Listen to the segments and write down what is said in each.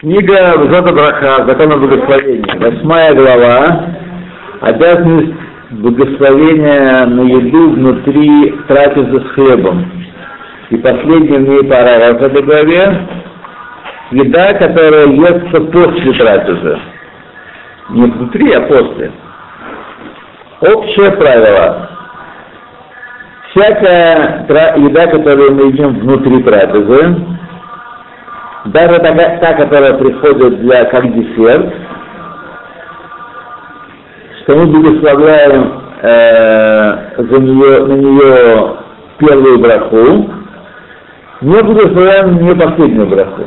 Книга Взота Браха, Закон о благословении. Восьмая глава. Обязанность благословения на еду внутри трапезы с хлебом. И последний в ней параграф в этой главе. Еда, которая естся после трапезы. Не внутри, а после. Общее правило. Всякая еда, которую мы едим внутри трапезы, даже та, та, которая приходит для, как десерт, что мы благословляем э, за нее, на нее первую браху, не благословляем нее последнюю браху.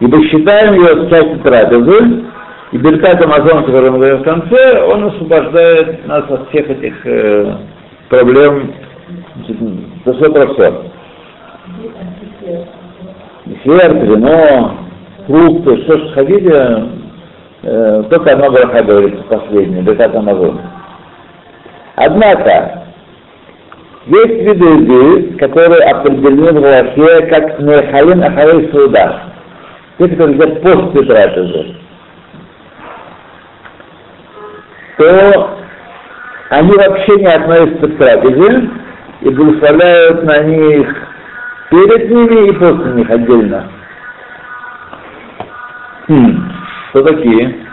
Ибо считаем ее частью трапезы, и Беркат Амазон, который мы говорим в конце, он освобождает нас от всех этих э, проблем про все. Десерт, вино, фрукты, что ж хотите, э, только одно браха говорится последнее, Беркат Амазон. Однако, есть виды еды, которые определены в Галахе как Нерхалин Ахарей Суда. Те, которые едят после трапезы. то они вообще не относятся к трапезе и благословляют на них перед ними и после них отдельно. Хм, что такие?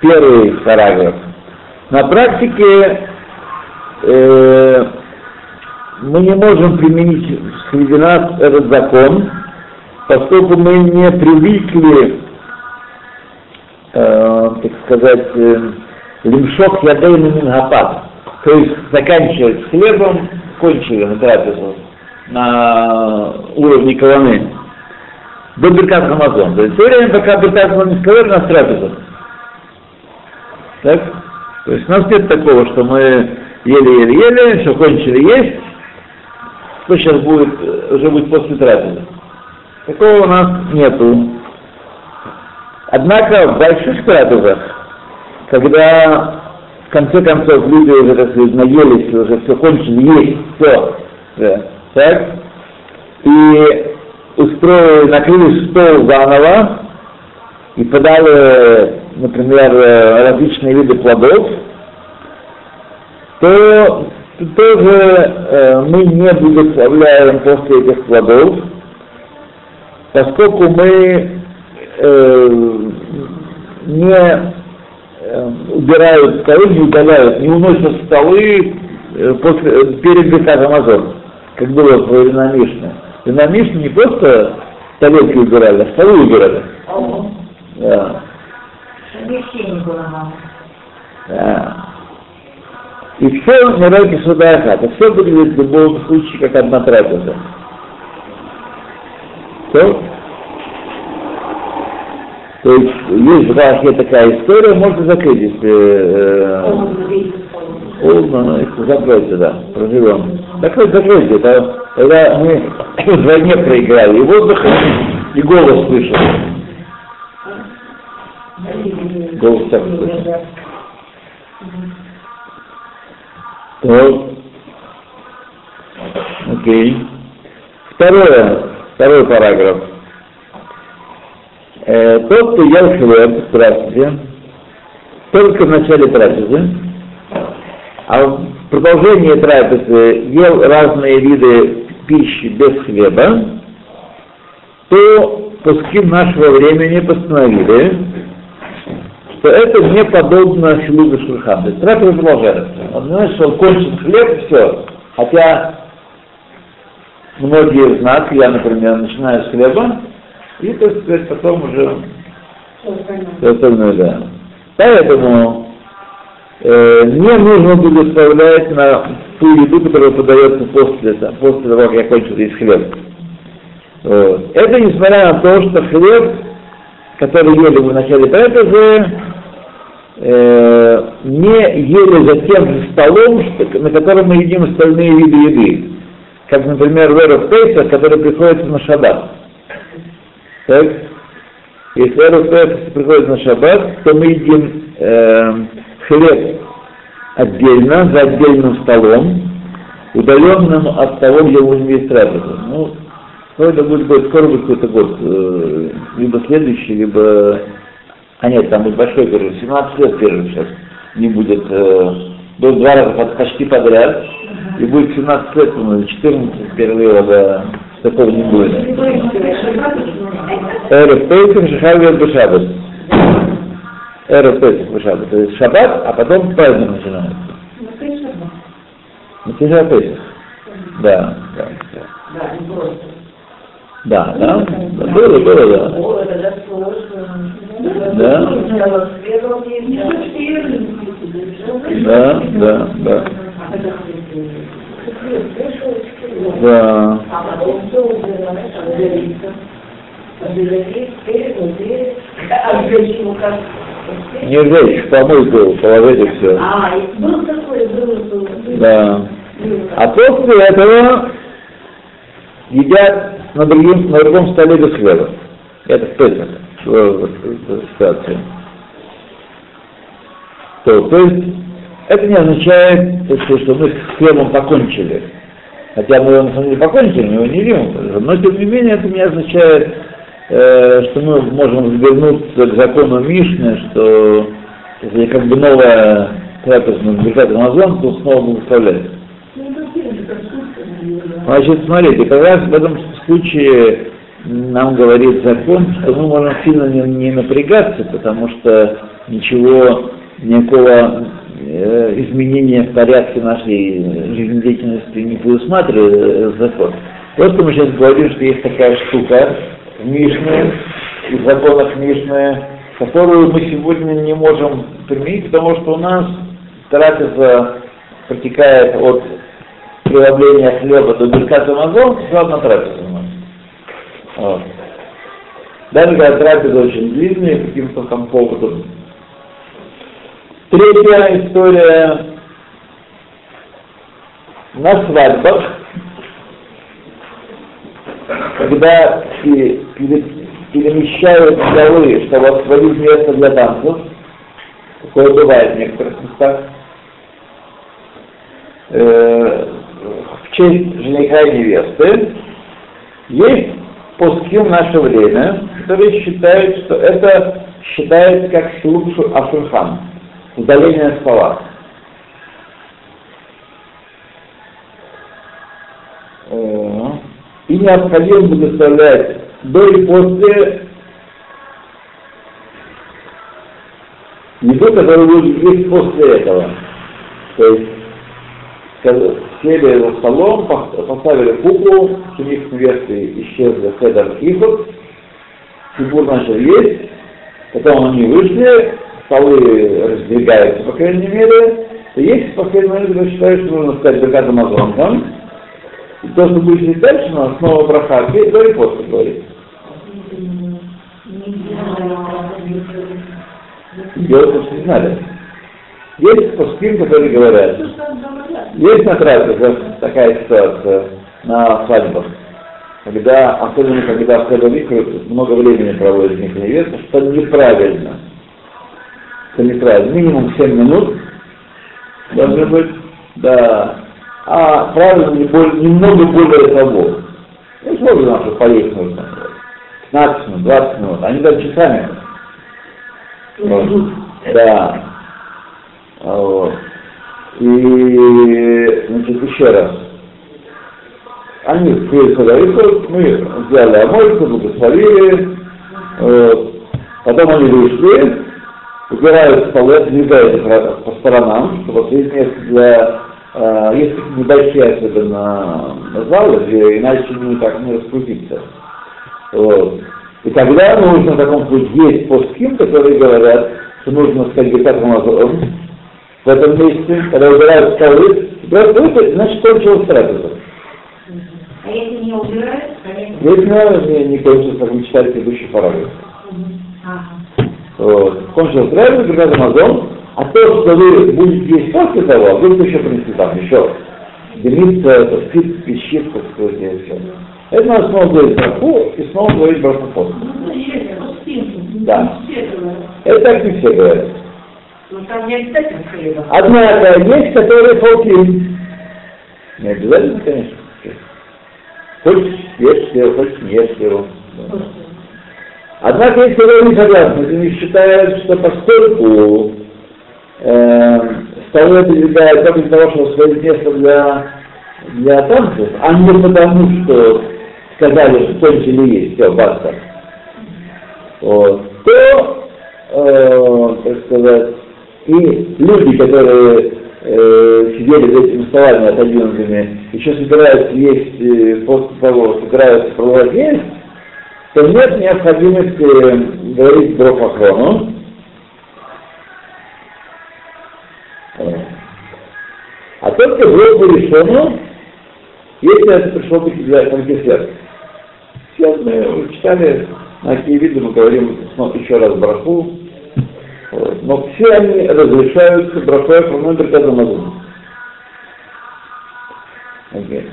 Первый параграф. На практике э, мы не можем применить среди нас этот закон, поскольку мы не привыкли, э, так сказать, э, лимшок ядейну мингапад, то есть заканчивать хлебом, кончили на трапезу на уровне колонны, до Беркат Хамазон. То есть все время, пока Беркат Хамазон не сказали, на трапезу. Так? То есть у нас нет такого, что мы ели-ели-ели, все кончили есть, что сейчас будет, уже будет после трапезы. Такого у нас нету. Однако в больших трапезах когда в конце концов люди уже, так сказать, наелись, уже все кончили есть, все, так, и устроили, накрыли стол заново и подали, например, различные виды плодов, то тоже мы не благословляем после этих плодов, поскольку мы э, не убирают столы, не удаляют, не уносят столы после, перед Бекат Амазон, как было в времена Мишны. Времена Мишны не просто тарелки убирали, а столы убирали. Да. Да. И все не ради суда Это все выглядит в любом случае как одна трапеза. Все? То есть есть в Рахе такая история, можно закрыть, если э, закройте, да, проживем. Закройте, закройте, это когда мы вдвойне проиграли, и воздух, и голос слышал. Голос так слышал. То, окей. Второе, второй параграф. Э, тот, кто ел хлеб, здравствуйте, только в начале трапезы, а продолжении трапезы ел разные виды пищи без хлеба, то пуски нашего времени постановили, что это не подобно Шилугу Шурхан. То есть трапеза продолжается. Он знает, что он кончит хлеб и все. Хотя многие из нас, я, например, начинаю с хлеба, и, так сказать, потом уже все остальное, да. Поэтому э, не нужно благословлять на ту еду, которая подается после, после того, как я кончил есть хлеб. Вот. Это несмотря на то, что хлеб, который ели в начале трапезы, э, не ели за тем же столом, на котором мы едим остальные виды еды. Как, например, в Эров который приходится на шаббат. Так? Если Эрусеф приходит на шаббат, то мы едим э, хлеб отдельно, за отдельным столом, удаленным от того, где мы есть трапезу. Ну, Ну, это будет, будет скоро будет какой-то год, э, либо следующий, либо... А нет, там будет большой перерыв, 17 лет перерыв сейчас не будет, э, до два раза под- почти подряд, и будет 17 лет, ну, или 14 перерыва, да, такого не будет. Эрев Пейсах Шахавиот Бешабас. Эрев Пейсах Бешабас. То есть шаббат, а потом праздник начинается. Же Пейсах. Да, да, да. Да. Да, да, было, было, да. Да. Да. Да, да, да. Не сжечь, в помойку положить и все. А, и был такой, был, был. Да. А после этого едят на, другим, на другом столе без хлеба. Это в Песах, в- ситуации. То, то есть это не означает, сказать, что мы с хлебом покончили. Хотя мы его на самом деле покончили, мы его не едим. Но тем не менее это не означает, что мы можем вернуться к закону Мишны, что если как бы новая трапезная бежать Амазон, то снова благословлять. Значит, смотрите, как раз в этом случае нам говорит закон, что мы можем сильно не, не напрягаться, потому что ничего, никакого э, изменения в порядке нашей жизнедеятельности не предусматривает э, закон. Просто мы сейчас говорим, что есть такая штука в Мишне, и в законах Мишны, которую мы сегодня не можем применить, потому что у нас трапеза протекает от приготовления хлеба до Беркат Амазон, всего одна трапеза у нас. Вот. Даже когда трапеза очень длинная, каким-то там поводам. Третья история на свадьбах, когда пе- пере- перемещают столы, чтобы освободить место для танцев, такое бывает в некоторых местах, э, в честь жениха и невесты, есть пуски в наше время, которые считают, что это считается как шилук ашурхан, удаление стола. Э, И необходимо благословлять до и после еду, которая будет есть после этого. То есть сели за столом, пос- поставили куклу, жених с невестой исчезли, хедер ихот, Тимур начал есть, потом они вышли, столы раздвигаются, по крайней мере, и есть в последний момент, я считаю, что нужно сказать Беркат Амазон, и то, что будет читать дальше, но снова браха, до и после говорит. Делать то, что не знали. Есть пускин, которые говорят, есть на трапезе такая ситуация на свадьбах, когда, особенно когда в Хадовик много времени проводит них невеста, что неправильно. Что неправильно. Минимум 7 минут должны быть, да. А правильно не более, немного более того. Ну, сложно нам, поесть нужно. 15 минут, 20 минут. Они даже часами. Вот. Да. А Вот. И, значит, еще раз. Они открыли Хадавику, мы взяли Амойку, благословили, вот. потом они вышли, убирают столы, двигают их ra- по сторонам, чтобы есть место для, э, есть небольшие особенно залы, где иначе не так не раскрутиться. Вот. И тогда нужно в таком случае есть постским, которые говорят, что нужно сказать Гекат Рамазон в этом месте, когда убирают столы, убирают столы, значит кончилась трапеза. А если не убирают. Здесь надо не, не кончилось, как мы читали предыдущий параграф. Ага. Вот. Кончилась трапеза, Гекат Рамазон, а то, что вы будете есть после того, вы еще принесли там еще делиться, так сказать, пищит, так сказать, и все. Это надо снова говорить браху и снова говорить браху после. Ну. Да. Это так не все говорят. Ну. Однако есть, которые фолки. Не обязательно, конечно. Хоть ешь сыру, хочешь не ешь сыру. Однако есть которые не согласны, они считают, что поскольку э, столы передвигают только для того, чтобы освободить место для, для танцев, а не потому, что сказали, что кончили есть, все, баста, вот, то, э, так сказать, и люди, которые э, сидели за этими столами отодвинутыми, еще собираются есть э, после того, собираются продолжать есть, то нет необходимости говорить брохохрону. А только брох решено, если это пришло быть для десерт. Сейчас мы читали, на какие виды мы говорим еще раз браху, вот. но все они разрешаются брахой хроной приказом Азуна. Okay.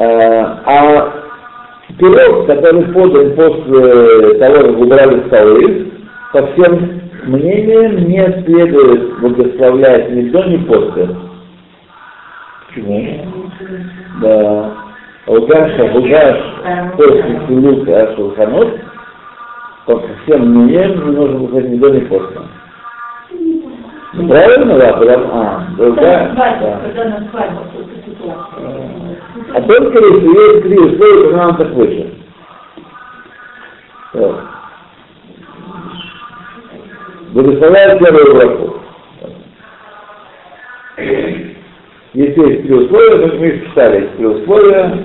А, а пирог, который подан после того, как убрали столы, по всем мнениям не следует благословлять ни до, ни после. Почему? Да. Угаша, угаш, после сулук, а шулханот, по всем мнениям не нужно выходить ни до, ни после. Правильно, да, потому, а, да, да. А только если есть три условия, то нам так выше. Благословляет первую браку. Если есть три условия, то мы есть три условия,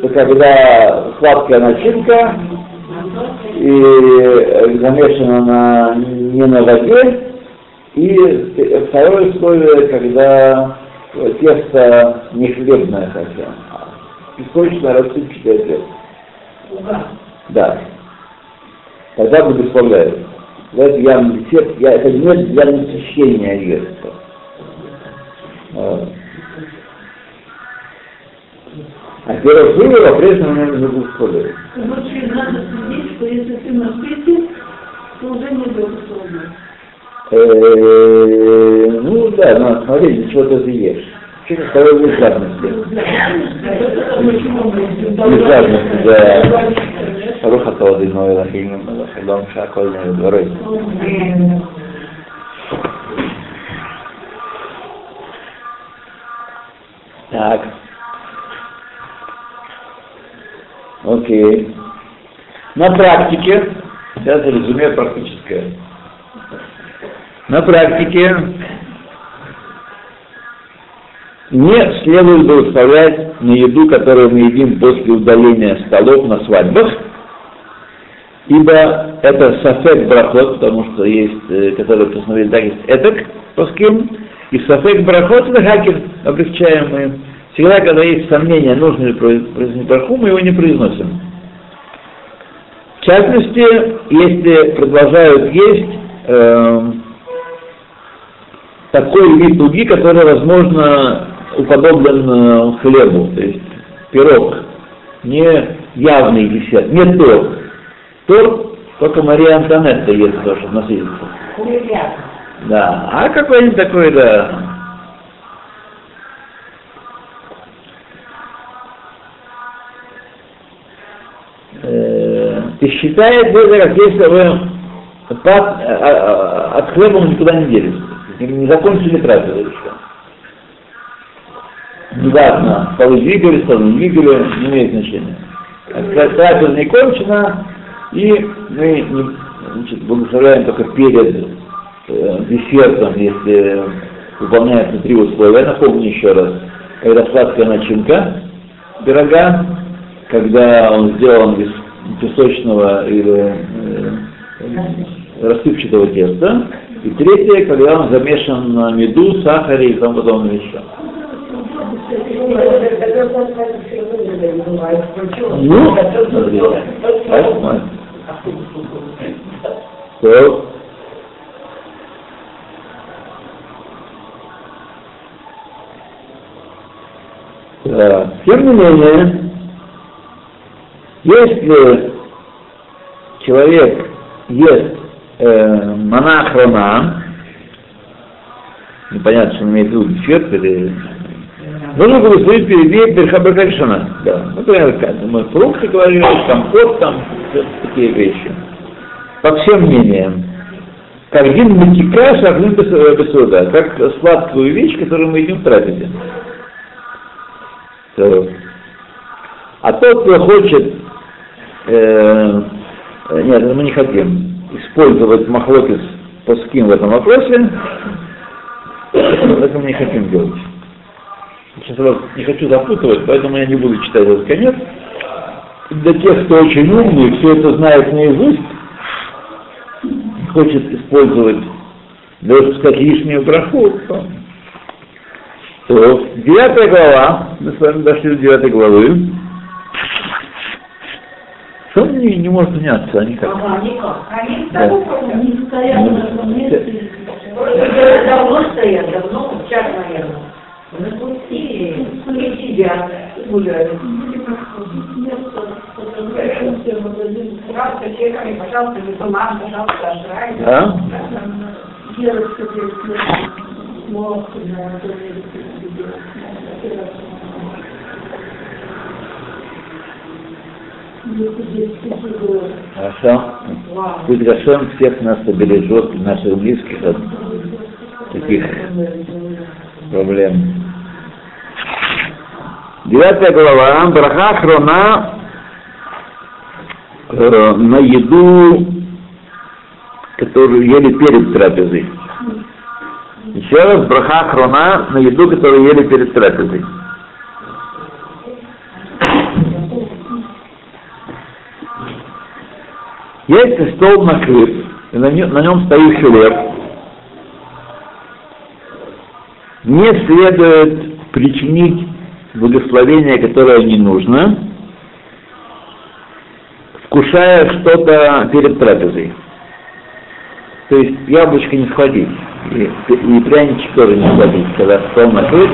то когда сладкая начинка и замешана на, не на воде, и второе условие, когда тесто не хлебное совсем, а песочное рассыпчатое тесто. Да. Тогда благословляют. Это явный десерт, я, это не для насыщения еста. А первое было по-прежнему надо благословлять. Короче, надо судить, что ты на пыте, то уже не благословляешь. Э, ну да, но смотри, для чего ты это ешь. Через второй вид жадности. Вид жадности, да. Руха Талады Ноэла Хильма Малахилом Шакольная Дворой. Так. Окей. На практике, сейчас резюме практическое. На практике не следует благословлять на еду, которую мы едим после удаления столов на свадьбах, ибо это сафек брахот, потому что есть, э, которые постановили так, есть этак, паским, и сафек брахот это хакер, облегчаемые. Всегда, когда есть сомнения, нужно ли произнести браху, мы его не произносим. В частности, если продолжают есть э, такой вид дуги, который, возможно, уподоблен э, хлебу, то есть пирог, не явный десерт, не торт. Торт только Мария Антонетта ест тоже, насытится. Да, а какой-нибудь такой, да, ты считаешь, это как если вы от, от хлеба никуда не делись, не закончили трапезу что неважно, столы двигали, столы не двигали, не имеет значения. Трапеза не кончена, и мы значит, благословляем только перед э, десертом, если выполняются три условия. Напомню еще раз. Когда сладкая начинка пирога, когда он сделан из песочного или э, рассыпчатого теста, и третье, когда он замешан на меду, сахаре и тому подобное еще. Ну, То. Да. Тем не менее, если человек ест э, монахрона, непонятно, что он имеет в виду дефект или Нужно благословить перед ней Берхабакальшана. Да. Например, как мы фрукты говорили, компот там, такие вещи. По всем мнениям. Как один матика шахлин бесуда, как сладкую вещь, которую мы едим в трапезе. А тот, кто хочет, э, нет, мы не хотим использовать махлокис Паским в этом вопросе, это мы не хотим делать. Сейчас я вас не хочу запутывать, поэтому я не буду читать этот конец. Для тех, кто очень умный, все это знает наизусть, хочет использовать чтобы сказать лишнюю браху, то, то девятая глава, мы с вами дошли до девятой главы. Они не может меняться, они как? Ага, никак. Они Да. не стоят на одном месте. Давно стоят, давно, час, наверное. Напустили, и сидят, гуляют. Пожалуйста, чеками, пожалуйста, бумаг, пожалуйста, ажрай. А? Хорошо. Пусть Гашем всех нас обережет, наших близких от таких проблем. Девятая глава. Браха хрона э, на еду, которую ели перед трапезой. Еще раз, браха хрона на еду, которую ели перед трапезой. Если стол накрыт, и на нем, на нем стоит хлеб, не следует причинить благословение, которое не нужно, вкушая что-то перед трапезой. То есть яблочко не схватить, и, и пряничек тоже не схватить, когда стол накрыт.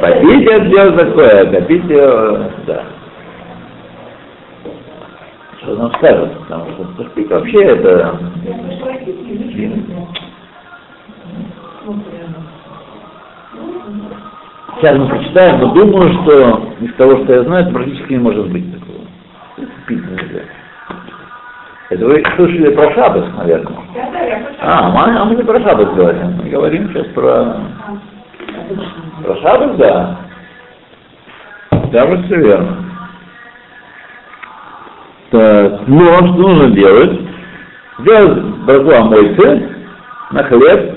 Попить это дело такое, попить, э, да. Что нам скажут, потому что пустик вообще это... Сейчас мы прочитаем, но думаю, что из того, что я знаю, практически не может быть такого. Пить нельзя. Это вы слышали про Шабас, наверное. А, мы, а мы не про Шабас говорим. Мы говорим сейчас про... Про Шабас, да. Да, вот все верно. Так, а что нужно делать? Сделать браку амойцы на хлеб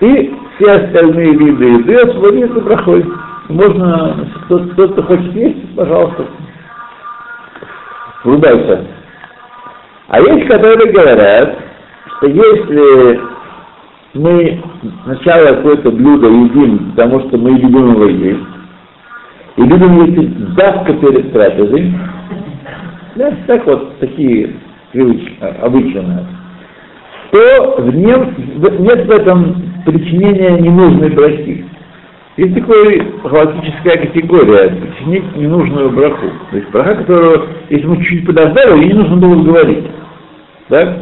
и все остальные виды еды освободиться брахой. Можно, кто- тот, кто хочет есть, пожалуйста, врубайся. А есть, которые говорят, что если мы сначала какое-то блюдо едим, потому что мы любим его есть, и любим есть давка перед трапезой, да, так вот такие привычки, а, нас, то в нем нет в этом причинения ненужной брахи. Есть такая галактическая категория, причинить ненужную браху. То есть браха, которую, если мы чуть-чуть подождали, ее не нужно было говорить. Так?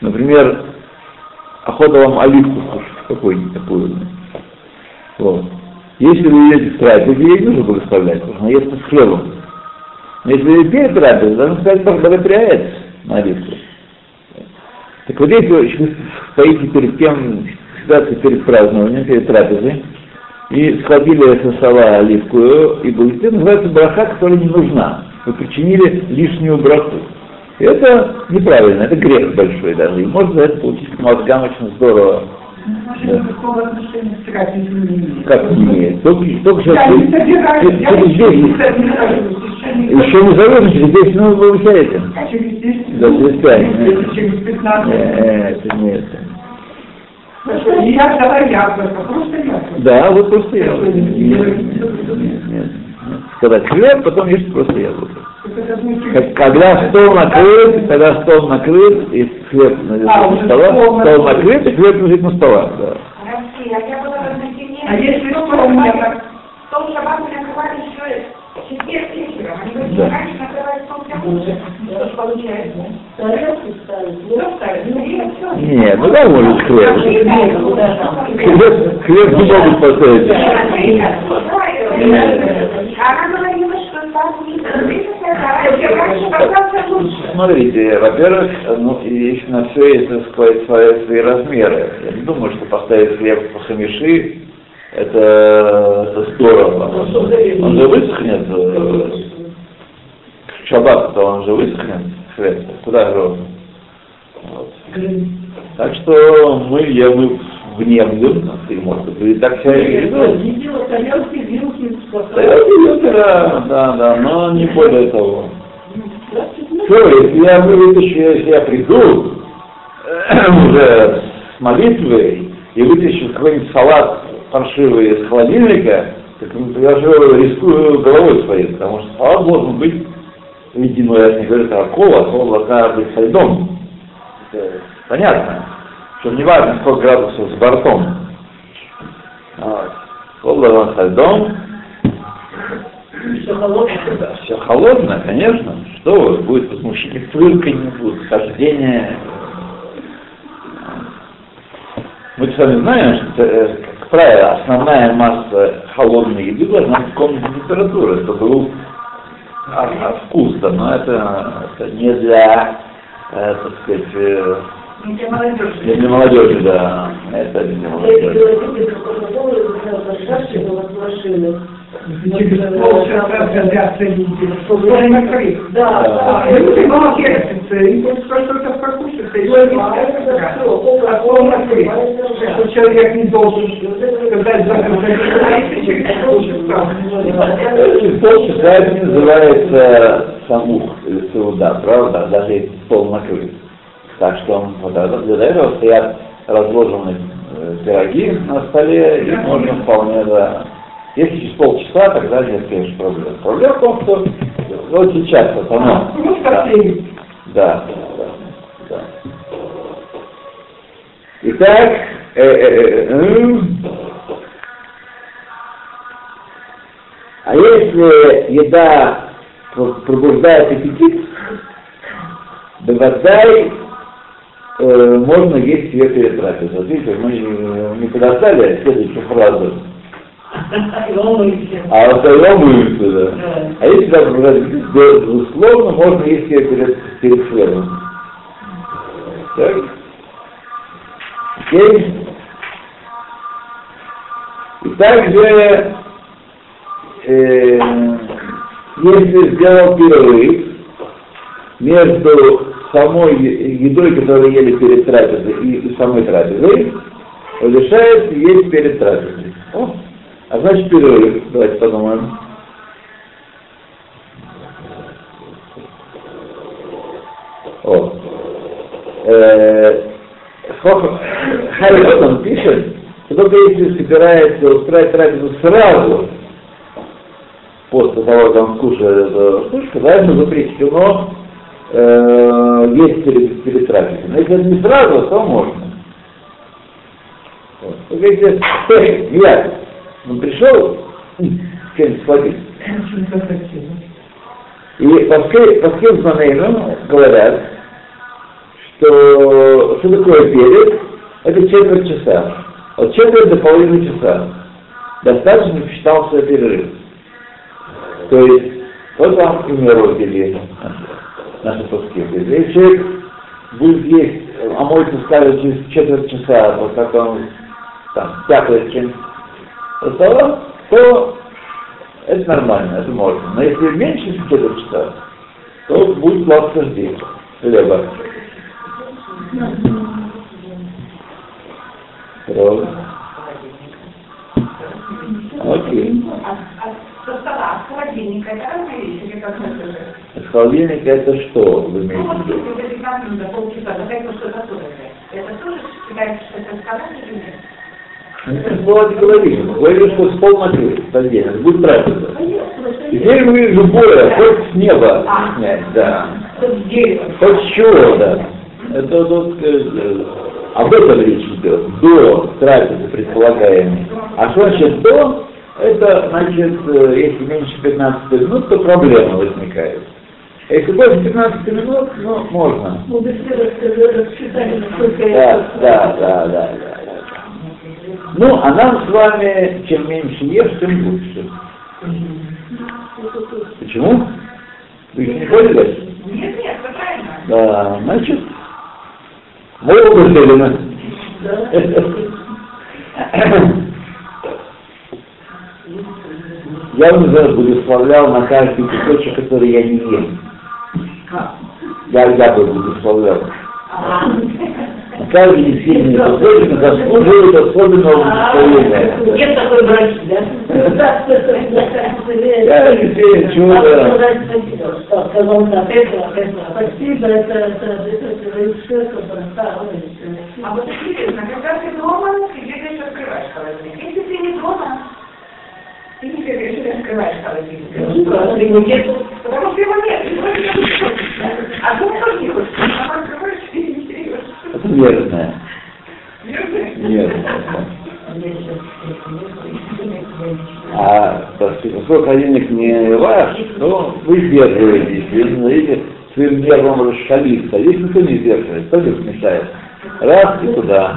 Например, охота вам оливку кушать, какую-нибудь такую. Вот. Если вы едете в трапезе, ей нужно благословлять, потому что она ест с хлебом. Если перед трапезой, должны сказать благоприятие на оливку. Так вот если вы стоите перед тем, ситуацией перед празднованием, перед трапезой, и схватили со стола оливку и будете, называется браха, которая не нужна. Вы причинили лишнюю браху. Это неправильно, это грех большой даже. И можно за это получить мозгам очень здорово. Да. Никакого отношения к трапезе не имеет. Как не имеет? Только, только сейчас Я не собираюсь, я не собираюсь, еще не заводите, здесь ну, вы получаете. А через 10 Да, через пять. минут, через 15 Э, это не Я дала яблоко, просто яблоко. Да, вот просто яблоко. Нет, нет. Сказать хлеб, потом есть просто яблоко. Когда стол накрыт, когда стол накрыт, и хлеб на А, уже стола, стол стол накрыт. накрыт, и хлеб лежит на столах, да. А если меня так... Стол шаббат накрывали еще четверг вечером. Они говорят, Да. раньше накрывали стол. Что ж получается? Тарелки хлеб ставить, ну. Нет, ну да, может хлеб. Нет, куда там? Хлеб, хлеб не могут поставить. Она говорила, что так не раньше казался лучше. Смотрите, во-первых, ну, и на все есть, так свои, свои размеры. Я не думаю, что поставить хлеб по хамиши, это, это здорово. Он же высохнет. э, В шаббат, то он же высохнет, хлеб. Куда грозно? Вот. Так что мы, я, мы внемлем, ты может быть, так себя и ведут. Не дело тарелки, вилки, Тарелки, Да, да, да, но не более того. Все, если я вытащу, если я приду э, уже с молитвой и вытащу какой-нибудь салат паршивый из холодильника, так ну, я же рискую головой своей, потому что салат должен быть ледяной, я не говорю про кола, а кола должна быть со льдом. Это понятно. Что не важно, сколько градусов с бортом. Вот. Должна со льдом, Все холодное. да, все холодно, конечно. Что вы, будет возмущение, фырканье, будет хождение. Мы с вами знаем, что, э, как правило, основная масса холодной еды должна быть комнатной температуры, чтобы был а- а вкус, да, но это, это не для, э, так сказать, э, Не для молодежи. не для молодежи, да, это не для молодежи. велосипеды Кока-Колы, когда зашашивала с машины. Через полчаса годятся люди. Да, да. А люди молодец, и вот что-то покушать, и что человек не должен сказать Через полчаса это называется самух или сауда, правда, даже накрыт. Так что он, вот, это- для этого стоят разложенные э, пироги на столе, и можно вполне, да. Если через полчаса, тогда нет, конечно, проблем. Проблема в том, что вот сейчас вот оно. Ну, Да, да, да. Итак, э, э, э, а если еда пр- пробуждает аппетит, бывает, э, можно есть ее перед трапезой. Вот Видите, мы не, подождали следующую фразу. А вот тогда мыться, да. А если да, безусловно, можно есть ее перед, перед хлебом. Так? Окей? И также, э, если сделал перерыв между самой едой, которую ели перед трапезой, и самой трапезой, разрешается есть перед трапезой. О, а значит перерыв. Давайте подумаем. О. Э, Хох- Харрисон пишет, что только если собирается устраивать трапезу сразу, после того, как он скушает эту штучку, тогда ему запрещено э, есть перед, перед трапезой. Но если это не сразу, то можно. Вот. Только если я, он пришел, что-нибудь схватить. И Паским Паским говорят, что что такое перед? Это четверть часа. От четверть до половины часа. Достаточно считался перерыв. То есть, вот вам, к примеру, или наши паски. Если человек будет есть, а может скажет через четверть часа, вот как он там пятое чем того, то это нормально, это можно. Но если меньше четверть часа, то будет сладко здесь, хлеба. Окей. А, а со стола, с холодильника, это разные вещи, или как это? Из холодильника это что вы Ну, имеете вот в виду? если вы 15 минут, до полчаса, за это что готовите, это тоже считается, что это сказать или нет? Было не говорили. Что стол накрыт отдельно, будет трапеза. Теперь мы любое, хоть с неба снять, да. Хоть с чего, да. Это вот э, об этом речь идет. До трапезы предполагаемой. А что значит до? Это значит, э, если меньше 15 минут, то проблема возникает. Если больше 15 минут, ну, можно. Да, да, да, да, да, да. Ну, а нам с вами, чем меньше ешь, тем лучше. Почему? Вы еще не поняли? Нет, нет, правильно. Да, значит, мы убеждены. Я уже благословлял на каждый кусочек, который я не ем. Я, я бы благословлял. На каждый сильный кусочек заслуживает особенного благословения. Нет такой браки, да? Я не знаю, чего, да. Спасибо, это, это, это, это, это, брака, А вот интересно, когда ты дома, ты бегаешь, открываешь холодильник. Если ты не дома, не бегаешь и открываешь холодильник. Потому что его нет. А дома тоже не хочешь. А открываешь и не берешь. Это верно. Верно? Верно. А поскольку холодильник не ваш, то вы сдерживаетесь, вы не дадите своим нервам расшалиться. Здесь никто не сдерживает, кто здесь мешает? Раз и туда.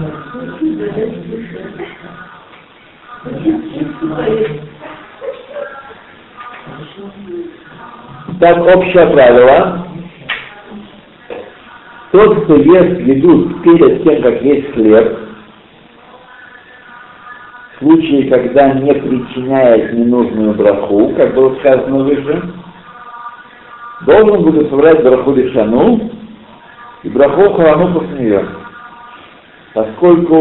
Так, общее правило. Тот, кто ест еду перед тем, как есть хлеб, в случае, когда не причиняет ненужную браху, как было сказано выше, должен будет собрать браху лишану и браху харану после нее. Поскольку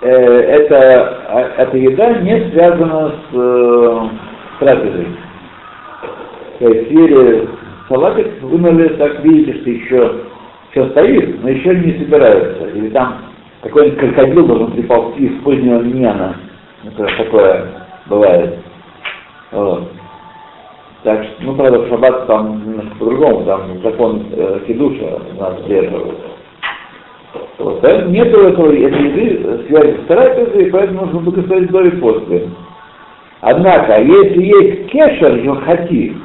э, это, а- эта еда не связана с э, трапезой. Съели салатик, вынули, так видите, что еще все стоит, но еще не собираются. Или там какой-нибудь крокодил должен приползти из позднего мена. Например, такое бывает. Вот. Так что, ну, правда, в шаббат там немножко по-другому, там закон э, кидуша нас сдерживает. Вот. Поэтому нет этого, этой еды э, связи с трапезой, поэтому нужно благословить до и после. Однако, если есть кешер юрхати,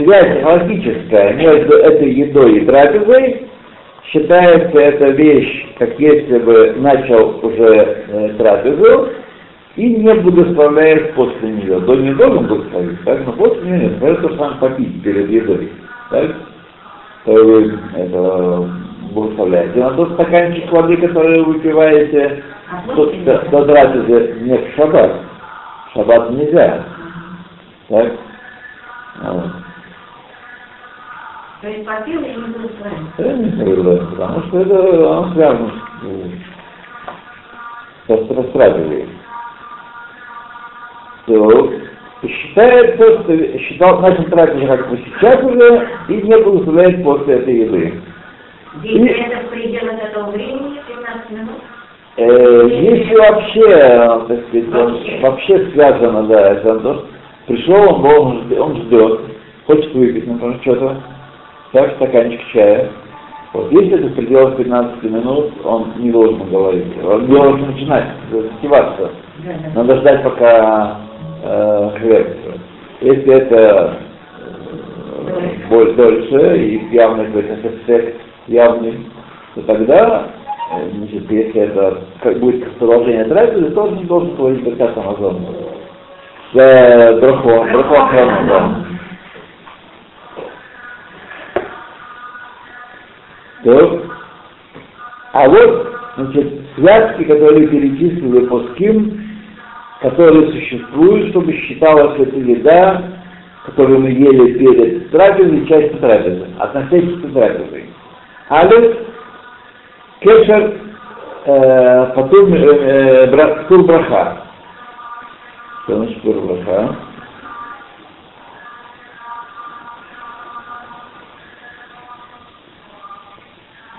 связь логическая между этой едой и трапезой, считается эта вещь, как если бы начал уже э, трапезу, и не благословляешь после нее. До не должен благословить, так? но после нее нет. Это сам попить перед едой. Так? То вы это благословляете. На тот стаканчик воды, который вы выпиваете, тот, до, до трапезы не в шаббат. Шаббат нельзя. Так? Вот. То есть попил и не согласен, потому что это он связан с, с растрапезой. То считает что считал, начал трапезу как бы сейчас уже и не благословляет после этой еды. Если это в пределах этого времени, 15 минут, Э, если вообще, так сказать, он Вообще. вообще связано, да, это он должен- пришел, он, жд- он ждет, хочет выпить, например, что-то, так, стаканчик чая. Вот, если это в пределах 15 минут, он не должен говорить, он должен начинать затеваться. Надо ждать, пока э, хлеб. Если это э, боль дольше и явный какой-то эффект явный, то тогда, э, значит, если это как будет продолжение трапезы, то он не должен говорить Беркат Амазон. За браху, браху охрану, да. Так. А вот, значит, связки, которые перечислили по ским, которые существуют, чтобы считалась эта еда, которую мы ели перед трапезой, часть трапезы, относящаяся к трапезой. Алиф, кешер, э, потом э, э, браха. Что значит браха?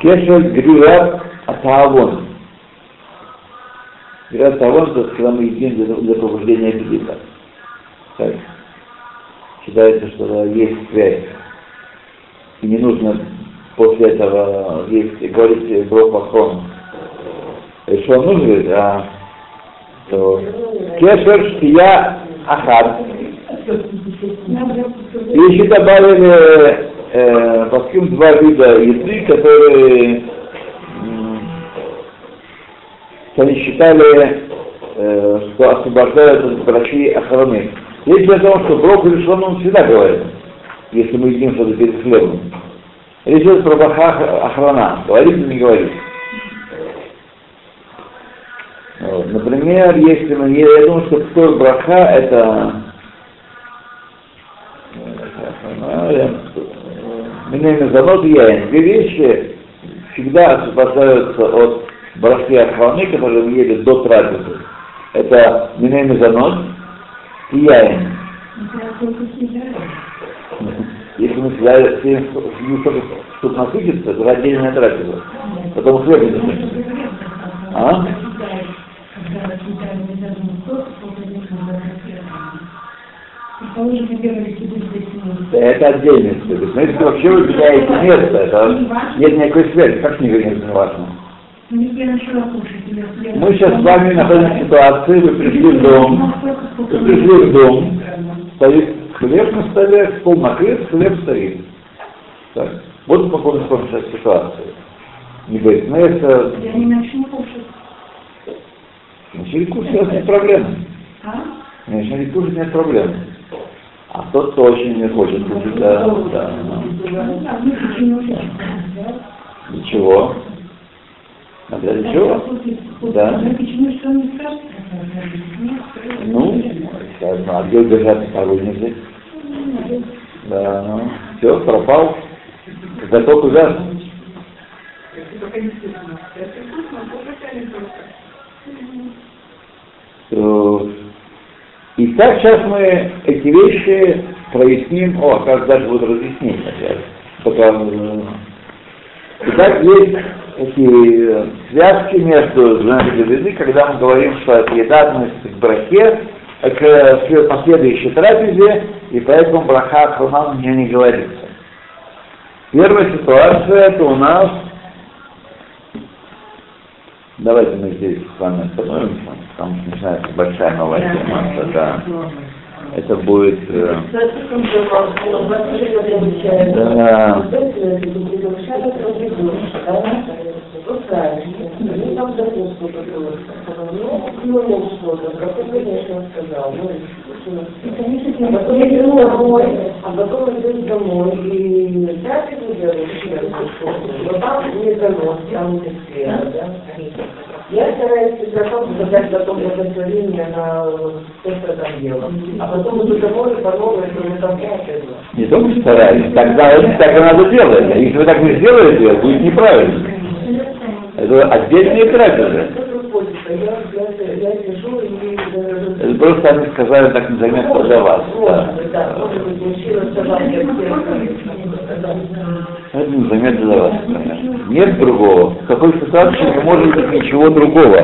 Кешер грират атаавон. Грират атаавон, это когда мы едим для, для пробуждения аппетита. Так. Считается, что есть связь. И не нужно после этого есть, говорить брох пахон. Что нужно говорить? А, то кешер штия ахад. И еще добавили э, паским два вида еды, которые они считали, э, что освобождают от врачей охраны. Речь о том, что брокколи шлом он всегда говорит, если мы едим что-то перед хлебом. Речь идет про браха охрана, говорит или не говорит. Вот. Например, если мы, я, думаю, что птор браха это Минейный занот и яин. Две вещи всегда освобождаются от брахи охраны, которые мы ели до трапезы. Это минейный занот и яин. Если мы съедим столько, чтобы насытиться, это отдельная трапеза. Потом хлеб не закончится. А? Это отдельная история. Но если вообще вы меняете место, это нет никакой связи, как не не важно. Мы сейчас с вами находимся в ситуации, вы пришли в дом, вы пришли в дом, стоит хлеб на столе, стол накрыт, хлеб стоит. Так. Вот в какой сейчас ситуации. Не говорит, ну это... Я не начну кушать. Начали кушать, нет проблем. А? Начали кушать, нет проблем. А тот, кто очень не хочет да, да, Ничего. А для чего? Да. Ну, сейчас, ну, а где удержаться сторонники? Да, ну, все, пропал. Готов увяз. Э, Итак, сейчас мы эти вещи проясним. О, как даже будет разъяснение. сейчас. Пока, э, Итак, есть эти э, связки между двумя видами, когда мы говорим, что еда относится к брахе, э, к последующей трапезе, и поэтому браха Ахрунам мне не говорится. Первая ситуация это у нас Давайте мы здесь с вами остановимся, потому что начинается большая новая тема. Это, это будет... э, да, А потом идешь домой и трапезу делаешь, но там не занос, там не сфера, да? Я стараюсь потом показать потом благословение на то, что там делал. А потом иду домой и по новой выполняю это. не только стараюсь, тогда это так и надо делать. А Если вы так не сделаете, будет неправильно. Это отдельные трапезы. Это просто они сказали так незаметно для вас. Да. Это незаметно для вас. Нет другого. В какой ситуации не может быть ничего другого.